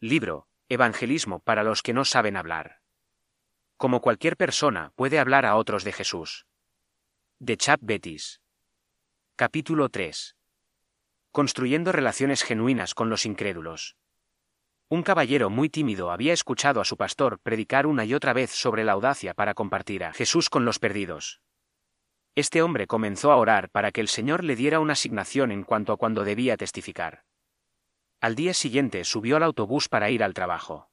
Libro, Evangelismo para los que no saben hablar. Como cualquier persona puede hablar a otros de Jesús. De Chap Betis. Capítulo 3. Construyendo relaciones genuinas con los incrédulos. Un caballero muy tímido había escuchado a su pastor predicar una y otra vez sobre la audacia para compartir a Jesús con los perdidos. Este hombre comenzó a orar para que el Señor le diera una asignación en cuanto a cuando debía testificar. Al día siguiente subió al autobús para ir al trabajo.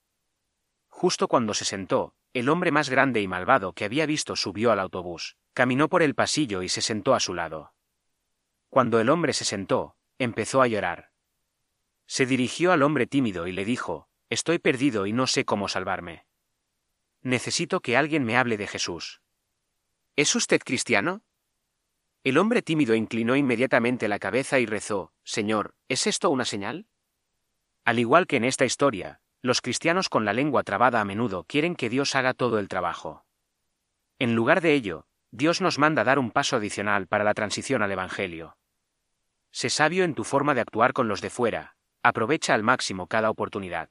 Justo cuando se sentó, el hombre más grande y malvado que había visto subió al autobús, caminó por el pasillo y se sentó a su lado. Cuando el hombre se sentó, empezó a llorar. Se dirigió al hombre tímido y le dijo, Estoy perdido y no sé cómo salvarme. Necesito que alguien me hable de Jesús. ¿Es usted cristiano? El hombre tímido inclinó inmediatamente la cabeza y rezó, Señor, ¿es esto una señal? Al igual que en esta historia, los cristianos con la lengua trabada a menudo quieren que Dios haga todo el trabajo. En lugar de ello, Dios nos manda dar un paso adicional para la transición al Evangelio. Sé sabio en tu forma de actuar con los de fuera, aprovecha al máximo cada oportunidad.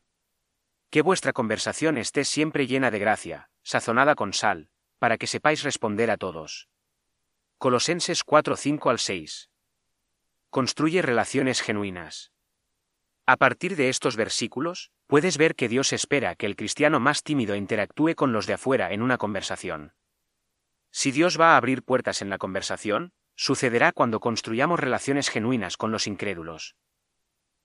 Que vuestra conversación esté siempre llena de gracia, sazonada con sal, para que sepáis responder a todos. Colosenses 4 5 al 6. Construye relaciones genuinas. A partir de estos versículos, puedes ver que Dios espera que el cristiano más tímido interactúe con los de afuera en una conversación. Si Dios va a abrir puertas en la conversación, sucederá cuando construyamos relaciones genuinas con los incrédulos.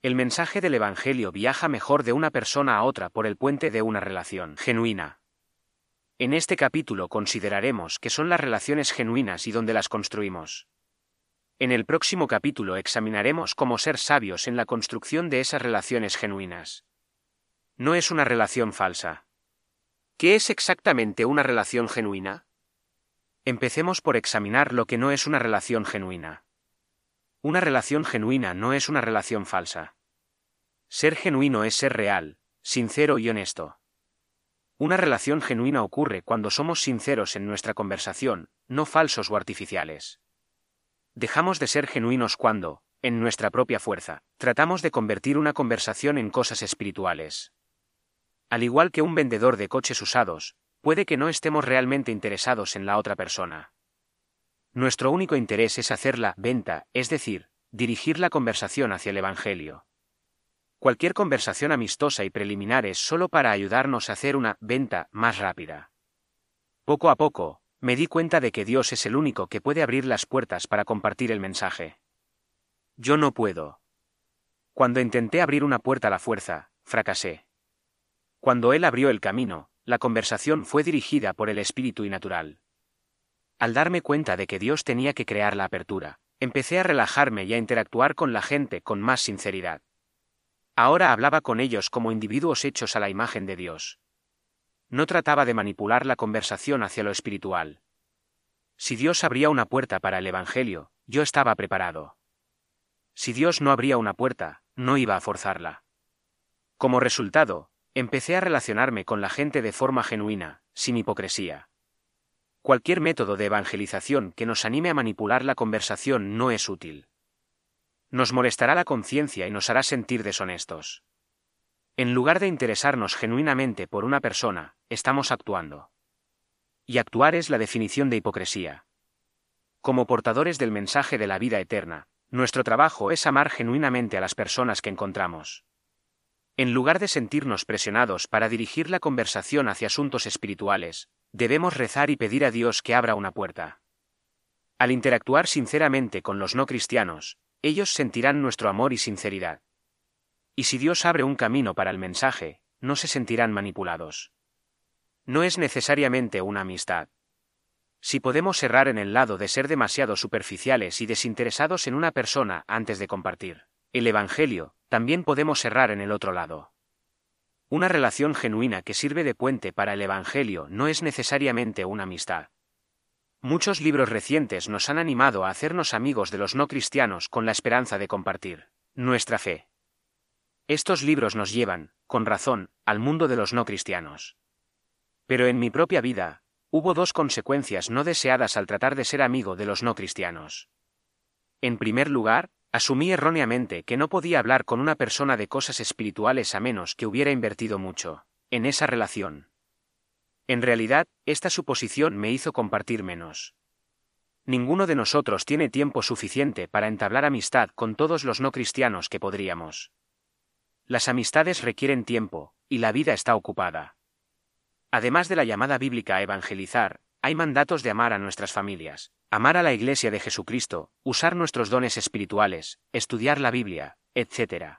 El mensaje del Evangelio viaja mejor de una persona a otra por el puente de una relación genuina. En este capítulo consideraremos qué son las relaciones genuinas y dónde las construimos. En el próximo capítulo examinaremos cómo ser sabios en la construcción de esas relaciones genuinas. No es una relación falsa. ¿Qué es exactamente una relación genuina? Empecemos por examinar lo que no es una relación genuina. Una relación genuina no es una relación falsa. Ser genuino es ser real, sincero y honesto. Una relación genuina ocurre cuando somos sinceros en nuestra conversación, no falsos o artificiales. Dejamos de ser genuinos cuando, en nuestra propia fuerza, tratamos de convertir una conversación en cosas espirituales. Al igual que un vendedor de coches usados, puede que no estemos realmente interesados en la otra persona. Nuestro único interés es hacer la venta, es decir, dirigir la conversación hacia el Evangelio. Cualquier conversación amistosa y preliminar es solo para ayudarnos a hacer una venta más rápida. Poco a poco, me di cuenta de que Dios es el único que puede abrir las puertas para compartir el mensaje. Yo no puedo. Cuando intenté abrir una puerta a la fuerza, fracasé. Cuando Él abrió el camino, la conversación fue dirigida por el espíritu y natural. Al darme cuenta de que Dios tenía que crear la apertura, empecé a relajarme y a interactuar con la gente con más sinceridad. Ahora hablaba con ellos como individuos hechos a la imagen de Dios. No trataba de manipular la conversación hacia lo espiritual. Si Dios abría una puerta para el Evangelio, yo estaba preparado. Si Dios no abría una puerta, no iba a forzarla. Como resultado, empecé a relacionarme con la gente de forma genuina, sin hipocresía. Cualquier método de evangelización que nos anime a manipular la conversación no es útil. Nos molestará la conciencia y nos hará sentir deshonestos. En lugar de interesarnos genuinamente por una persona, estamos actuando. Y actuar es la definición de hipocresía. Como portadores del mensaje de la vida eterna, nuestro trabajo es amar genuinamente a las personas que encontramos. En lugar de sentirnos presionados para dirigir la conversación hacia asuntos espirituales, debemos rezar y pedir a Dios que abra una puerta. Al interactuar sinceramente con los no cristianos, ellos sentirán nuestro amor y sinceridad. Y si Dios abre un camino para el mensaje, no se sentirán manipulados. No es necesariamente una amistad. Si podemos errar en el lado de ser demasiado superficiales y desinteresados en una persona antes de compartir el Evangelio, también podemos errar en el otro lado. Una relación genuina que sirve de puente para el Evangelio no es necesariamente una amistad. Muchos libros recientes nos han animado a hacernos amigos de los no cristianos con la esperanza de compartir nuestra fe. Estos libros nos llevan, con razón, al mundo de los no cristianos. Pero en mi propia vida, hubo dos consecuencias no deseadas al tratar de ser amigo de los no cristianos. En primer lugar, Asumí erróneamente que no podía hablar con una persona de cosas espirituales a menos que hubiera invertido mucho en esa relación. En realidad, esta suposición me hizo compartir menos. Ninguno de nosotros tiene tiempo suficiente para entablar amistad con todos los no cristianos que podríamos. Las amistades requieren tiempo, y la vida está ocupada. Además de la llamada bíblica a evangelizar, hay mandatos de amar a nuestras familias, amar a la Iglesia de Jesucristo, usar nuestros dones espirituales, estudiar la Biblia, etc.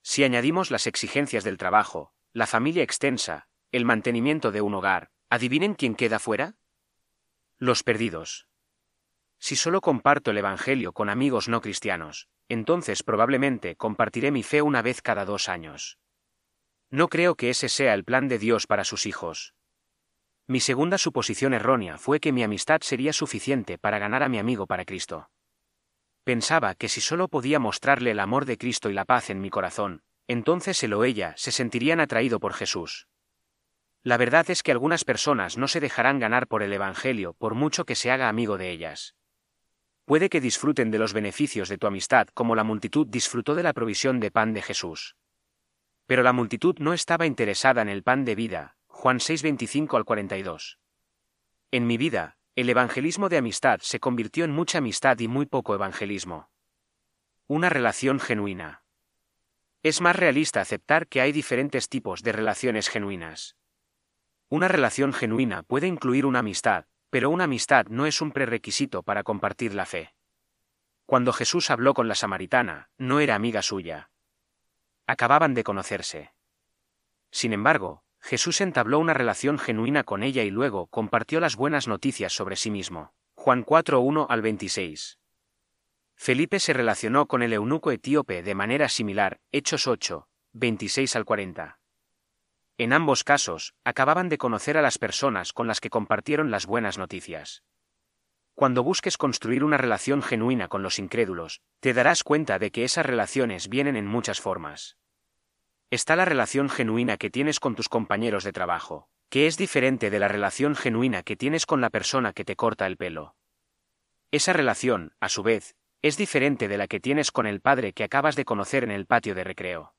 Si añadimos las exigencias del trabajo, la familia extensa, el mantenimiento de un hogar, ¿adivinen quién queda fuera? Los perdidos. Si solo comparto el Evangelio con amigos no cristianos, entonces probablemente compartiré mi fe una vez cada dos años. No creo que ese sea el plan de Dios para sus hijos. Mi segunda suposición errónea fue que mi amistad sería suficiente para ganar a mi amigo para Cristo. Pensaba que si solo podía mostrarle el amor de Cristo y la paz en mi corazón, entonces él o ella se sentirían atraído por Jesús. La verdad es que algunas personas no se dejarán ganar por el Evangelio por mucho que se haga amigo de ellas. Puede que disfruten de los beneficios de tu amistad como la multitud disfrutó de la provisión de pan de Jesús. Pero la multitud no estaba interesada en el pan de vida, Juan 6:25 al 42. En mi vida, el evangelismo de amistad se convirtió en mucha amistad y muy poco evangelismo. Una relación genuina. Es más realista aceptar que hay diferentes tipos de relaciones genuinas. Una relación genuina puede incluir una amistad, pero una amistad no es un prerequisito para compartir la fe. Cuando Jesús habló con la samaritana, no era amiga suya. Acababan de conocerse. Sin embargo, Jesús entabló una relación genuina con ella y luego compartió las buenas noticias sobre sí mismo. Juan 4.1 al 26. Felipe se relacionó con el eunuco etíope de manera similar, Hechos 8, 26 al 40. En ambos casos, acababan de conocer a las personas con las que compartieron las buenas noticias. Cuando busques construir una relación genuina con los incrédulos, te darás cuenta de que esas relaciones vienen en muchas formas. Está la relación genuina que tienes con tus compañeros de trabajo, que es diferente de la relación genuina que tienes con la persona que te corta el pelo. Esa relación, a su vez, es diferente de la que tienes con el padre que acabas de conocer en el patio de recreo.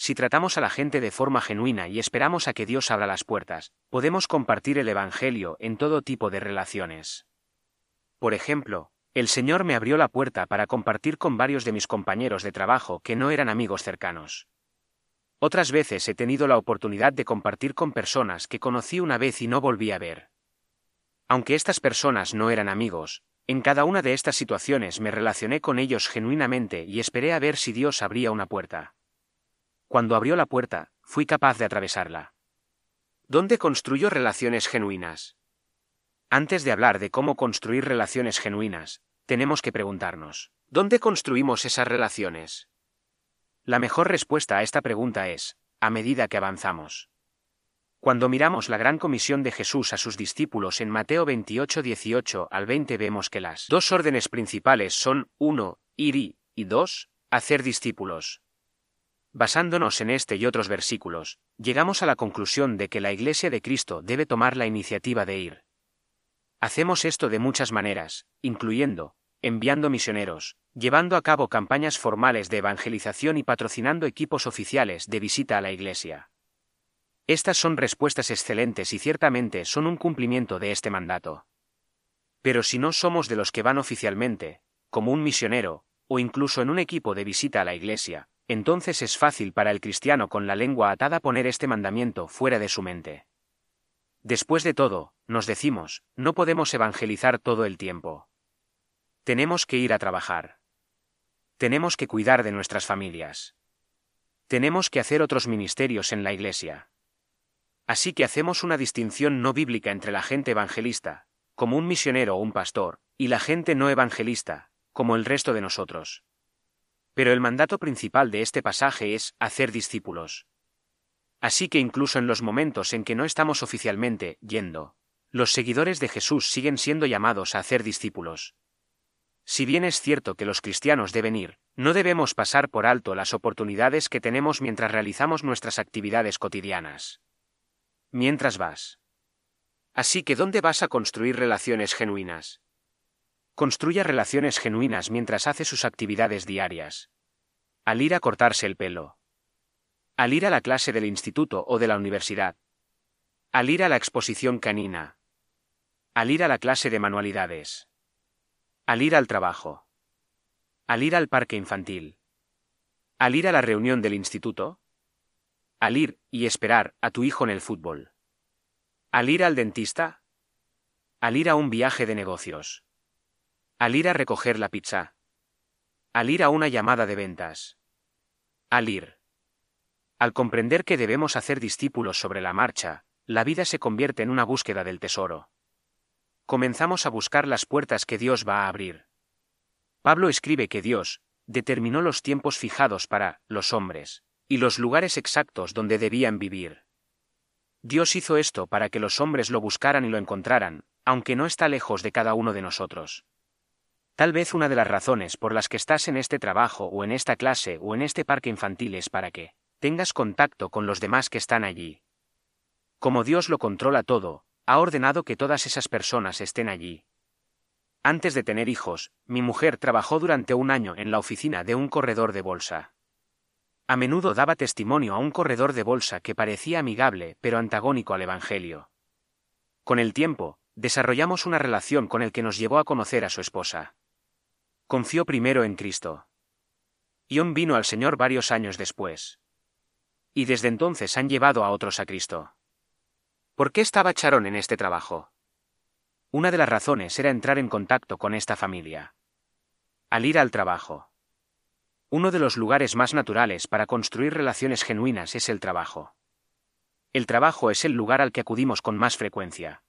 Si tratamos a la gente de forma genuina y esperamos a que Dios abra las puertas, podemos compartir el Evangelio en todo tipo de relaciones. Por ejemplo, el Señor me abrió la puerta para compartir con varios de mis compañeros de trabajo que no eran amigos cercanos. Otras veces he tenido la oportunidad de compartir con personas que conocí una vez y no volví a ver. Aunque estas personas no eran amigos, en cada una de estas situaciones me relacioné con ellos genuinamente y esperé a ver si Dios abría una puerta. Cuando abrió la puerta, fui capaz de atravesarla. ¿Dónde construyo relaciones genuinas? Antes de hablar de cómo construir relaciones genuinas, tenemos que preguntarnos, ¿dónde construimos esas relaciones? La mejor respuesta a esta pregunta es, a medida que avanzamos. Cuando miramos la gran comisión de Jesús a sus discípulos en Mateo 28, 18 al 20 vemos que las dos órdenes principales son 1. Ir y, y 2. Hacer discípulos. Basándonos en este y otros versículos, llegamos a la conclusión de que la Iglesia de Cristo debe tomar la iniciativa de ir. Hacemos esto de muchas maneras, incluyendo, enviando misioneros, llevando a cabo campañas formales de evangelización y patrocinando equipos oficiales de visita a la Iglesia. Estas son respuestas excelentes y ciertamente son un cumplimiento de este mandato. Pero si no somos de los que van oficialmente, como un misionero, o incluso en un equipo de visita a la Iglesia, entonces es fácil para el cristiano con la lengua atada poner este mandamiento fuera de su mente. Después de todo, nos decimos, no podemos evangelizar todo el tiempo. Tenemos que ir a trabajar. Tenemos que cuidar de nuestras familias. Tenemos que hacer otros ministerios en la iglesia. Así que hacemos una distinción no bíblica entre la gente evangelista, como un misionero o un pastor, y la gente no evangelista, como el resto de nosotros. Pero el mandato principal de este pasaje es hacer discípulos. Así que incluso en los momentos en que no estamos oficialmente yendo, los seguidores de Jesús siguen siendo llamados a hacer discípulos. Si bien es cierto que los cristianos deben ir, no debemos pasar por alto las oportunidades que tenemos mientras realizamos nuestras actividades cotidianas. Mientras vas. Así que ¿dónde vas a construir relaciones genuinas? Construya relaciones genuinas mientras hace sus actividades diarias. Al ir a cortarse el pelo. Al ir a la clase del instituto o de la universidad. Al ir a la exposición canina. Al ir a la clase de manualidades. Al ir al trabajo. Al ir al parque infantil. Al ir a la reunión del instituto. Al ir y esperar a tu hijo en el fútbol. Al ir al dentista. Al ir a un viaje de negocios. Al ir a recoger la pizza. Al ir a una llamada de ventas. Al ir. Al comprender que debemos hacer discípulos sobre la marcha, la vida se convierte en una búsqueda del tesoro. Comenzamos a buscar las puertas que Dios va a abrir. Pablo escribe que Dios determinó los tiempos fijados para los hombres y los lugares exactos donde debían vivir. Dios hizo esto para que los hombres lo buscaran y lo encontraran, aunque no está lejos de cada uno de nosotros. Tal vez una de las razones por las que estás en este trabajo o en esta clase o en este parque infantil es para que tengas contacto con los demás que están allí. Como Dios lo controla todo, ha ordenado que todas esas personas estén allí. Antes de tener hijos, mi mujer trabajó durante un año en la oficina de un corredor de bolsa. A menudo daba testimonio a un corredor de bolsa que parecía amigable pero antagónico al Evangelio. Con el tiempo, desarrollamos una relación con el que nos llevó a conocer a su esposa. Confió primero en Cristo. Ion vino al Señor varios años después. Y desde entonces han llevado a otros a Cristo. ¿Por qué estaba Charón en este trabajo? Una de las razones era entrar en contacto con esta familia. Al ir al trabajo. Uno de los lugares más naturales para construir relaciones genuinas es el trabajo. El trabajo es el lugar al que acudimos con más frecuencia.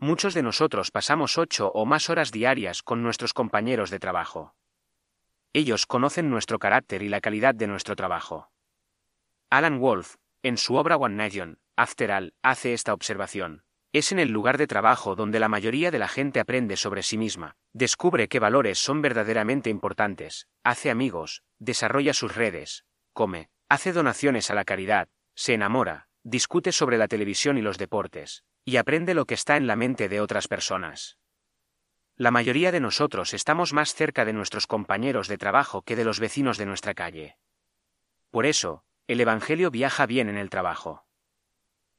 Muchos de nosotros pasamos ocho o más horas diarias con nuestros compañeros de trabajo. Ellos conocen nuestro carácter y la calidad de nuestro trabajo. Alan Wolf, en su obra One Nation, After All, hace esta observación. Es en el lugar de trabajo donde la mayoría de la gente aprende sobre sí misma, descubre qué valores son verdaderamente importantes, hace amigos, desarrolla sus redes, come, hace donaciones a la caridad, se enamora, discute sobre la televisión y los deportes, y aprende lo que está en la mente de otras personas. La mayoría de nosotros estamos más cerca de nuestros compañeros de trabajo que de los vecinos de nuestra calle. Por eso, el Evangelio viaja bien en el trabajo.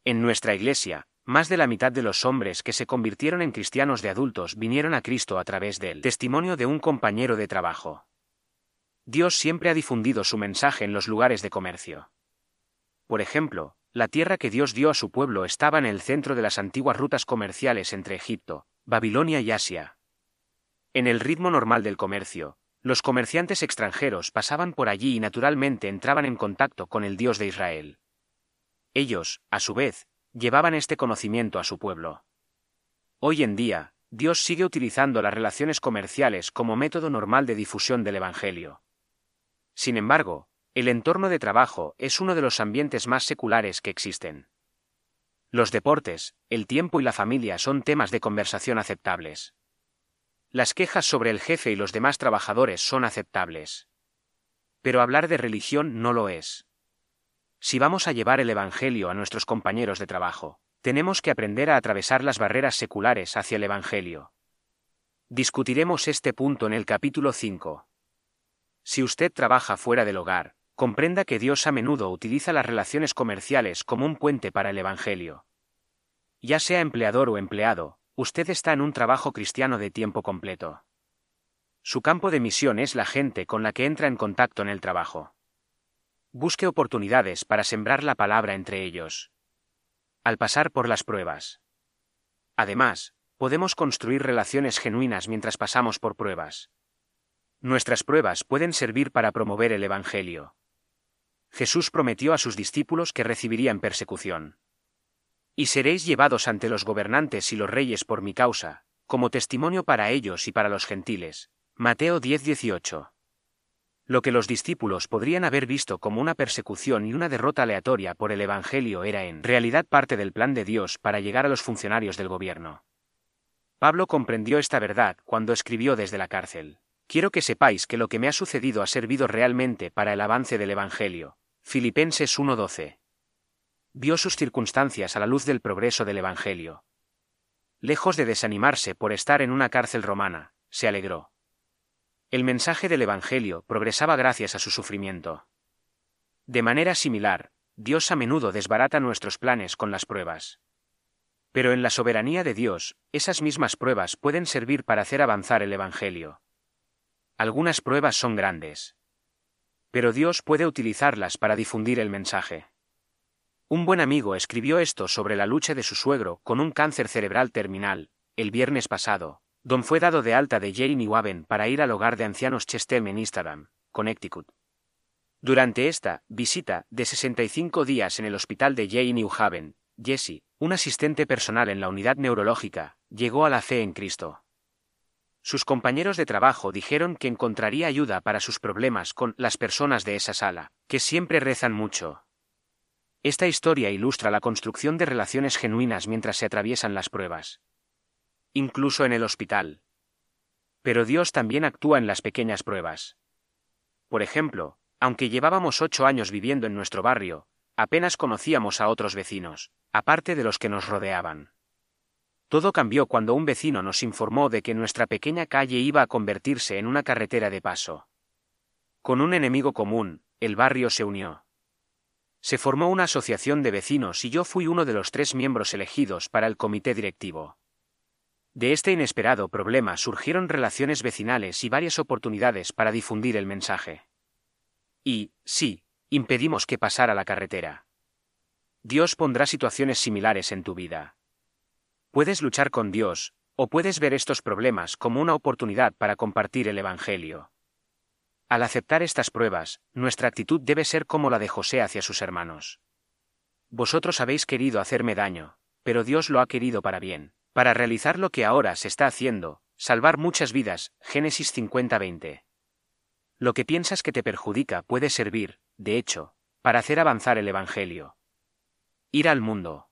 En nuestra iglesia, más de la mitad de los hombres que se convirtieron en cristianos de adultos vinieron a Cristo a través del testimonio de un compañero de trabajo. Dios siempre ha difundido su mensaje en los lugares de comercio. Por ejemplo, la tierra que Dios dio a su pueblo estaba en el centro de las antiguas rutas comerciales entre Egipto, Babilonia y Asia. En el ritmo normal del comercio, los comerciantes extranjeros pasaban por allí y naturalmente entraban en contacto con el Dios de Israel. Ellos, a su vez, llevaban este conocimiento a su pueblo. Hoy en día, Dios sigue utilizando las relaciones comerciales como método normal de difusión del Evangelio. Sin embargo, el entorno de trabajo es uno de los ambientes más seculares que existen. Los deportes, el tiempo y la familia son temas de conversación aceptables. Las quejas sobre el jefe y los demás trabajadores son aceptables. Pero hablar de religión no lo es. Si vamos a llevar el Evangelio a nuestros compañeros de trabajo, tenemos que aprender a atravesar las barreras seculares hacia el Evangelio. Discutiremos este punto en el capítulo 5. Si usted trabaja fuera del hogar, comprenda que Dios a menudo utiliza las relaciones comerciales como un puente para el Evangelio. Ya sea empleador o empleado, usted está en un trabajo cristiano de tiempo completo. Su campo de misión es la gente con la que entra en contacto en el trabajo. Busque oportunidades para sembrar la palabra entre ellos. Al pasar por las pruebas. Además, podemos construir relaciones genuinas mientras pasamos por pruebas. Nuestras pruebas pueden servir para promover el Evangelio. Jesús prometió a sus discípulos que recibirían persecución. Y seréis llevados ante los gobernantes y los reyes por mi causa, como testimonio para ellos y para los gentiles. Mateo 10:18. Lo que los discípulos podrían haber visto como una persecución y una derrota aleatoria por el Evangelio era en realidad parte del plan de Dios para llegar a los funcionarios del gobierno. Pablo comprendió esta verdad cuando escribió desde la cárcel. Quiero que sepáis que lo que me ha sucedido ha servido realmente para el avance del Evangelio, Filipenses 1:12. Vio sus circunstancias a la luz del progreso del Evangelio. Lejos de desanimarse por estar en una cárcel romana, se alegró. El mensaje del Evangelio progresaba gracias a su sufrimiento. De manera similar, Dios a menudo desbarata nuestros planes con las pruebas. Pero en la soberanía de Dios, esas mismas pruebas pueden servir para hacer avanzar el Evangelio. Algunas pruebas son grandes. Pero Dios puede utilizarlas para difundir el mensaje. Un buen amigo escribió esto sobre la lucha de su suegro con un cáncer cerebral terminal, el viernes pasado. Don fue dado de alta de Jerry New Haven para ir al hogar de ancianos Chestem en Instagram, Connecticut. Durante esta visita de 65 días en el hospital de J. New Haven, Jesse, un asistente personal en la unidad neurológica, llegó a la fe en Cristo. Sus compañeros de trabajo dijeron que encontraría ayuda para sus problemas con las personas de esa sala, que siempre rezan mucho, esta historia ilustra la construcción de relaciones genuinas mientras se atraviesan las pruebas. Incluso en el hospital. Pero Dios también actúa en las pequeñas pruebas. Por ejemplo, aunque llevábamos ocho años viviendo en nuestro barrio, apenas conocíamos a otros vecinos, aparte de los que nos rodeaban. Todo cambió cuando un vecino nos informó de que nuestra pequeña calle iba a convertirse en una carretera de paso. Con un enemigo común, el barrio se unió. Se formó una asociación de vecinos y yo fui uno de los tres miembros elegidos para el comité directivo. De este inesperado problema surgieron relaciones vecinales y varias oportunidades para difundir el mensaje. Y, sí, impedimos que pasara la carretera. Dios pondrá situaciones similares en tu vida. Puedes luchar con Dios, o puedes ver estos problemas como una oportunidad para compartir el Evangelio. Al aceptar estas pruebas, nuestra actitud debe ser como la de José hacia sus hermanos. Vosotros habéis querido hacerme daño, pero Dios lo ha querido para bien, para realizar lo que ahora se está haciendo, salvar muchas vidas. Génesis 50:20. Lo que piensas que te perjudica puede servir, de hecho, para hacer avanzar el Evangelio. Ir al mundo.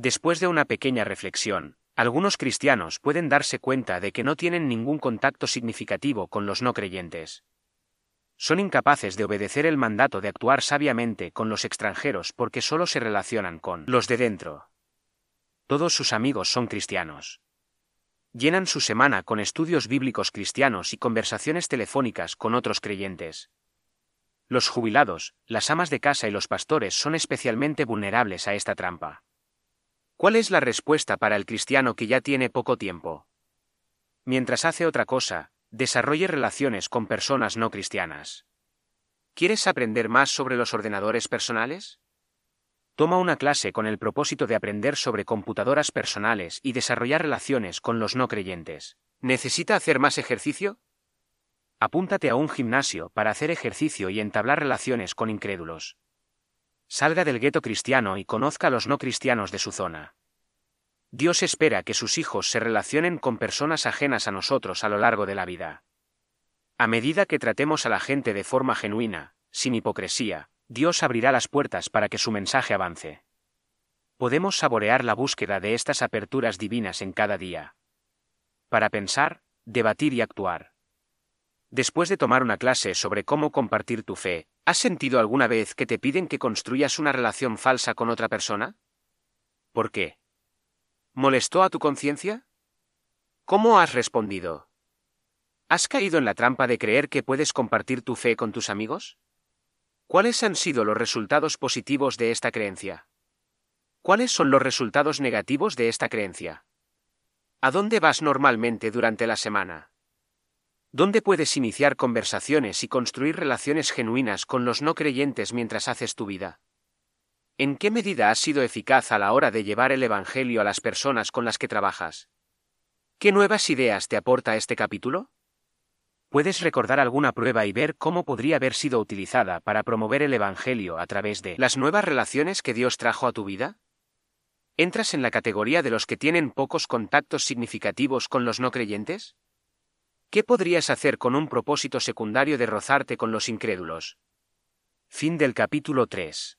Después de una pequeña reflexión, algunos cristianos pueden darse cuenta de que no tienen ningún contacto significativo con los no creyentes. Son incapaces de obedecer el mandato de actuar sabiamente con los extranjeros porque solo se relacionan con los de dentro. Todos sus amigos son cristianos. Llenan su semana con estudios bíblicos cristianos y conversaciones telefónicas con otros creyentes. Los jubilados, las amas de casa y los pastores son especialmente vulnerables a esta trampa. ¿Cuál es la respuesta para el cristiano que ya tiene poco tiempo? Mientras hace otra cosa, desarrolle relaciones con personas no cristianas. ¿Quieres aprender más sobre los ordenadores personales? Toma una clase con el propósito de aprender sobre computadoras personales y desarrollar relaciones con los no creyentes. ¿Necesita hacer más ejercicio? Apúntate a un gimnasio para hacer ejercicio y entablar relaciones con incrédulos. Salga del gueto cristiano y conozca a los no cristianos de su zona. Dios espera que sus hijos se relacionen con personas ajenas a nosotros a lo largo de la vida. A medida que tratemos a la gente de forma genuina, sin hipocresía, Dios abrirá las puertas para que su mensaje avance. Podemos saborear la búsqueda de estas aperturas divinas en cada día. Para pensar, debatir y actuar. Después de tomar una clase sobre cómo compartir tu fe, ¿has sentido alguna vez que te piden que construyas una relación falsa con otra persona? ¿Por qué? ¿Molestó a tu conciencia? ¿Cómo has respondido? ¿Has caído en la trampa de creer que puedes compartir tu fe con tus amigos? ¿Cuáles han sido los resultados positivos de esta creencia? ¿Cuáles son los resultados negativos de esta creencia? ¿A dónde vas normalmente durante la semana? ¿Dónde puedes iniciar conversaciones y construir relaciones genuinas con los no creyentes mientras haces tu vida? ¿En qué medida has sido eficaz a la hora de llevar el Evangelio a las personas con las que trabajas? ¿Qué nuevas ideas te aporta este capítulo? ¿Puedes recordar alguna prueba y ver cómo podría haber sido utilizada para promover el Evangelio a través de las nuevas relaciones que Dios trajo a tu vida? ¿Entras en la categoría de los que tienen pocos contactos significativos con los no creyentes? ¿Qué podrías hacer con un propósito secundario de rozarte con los incrédulos? Fin del capítulo 3.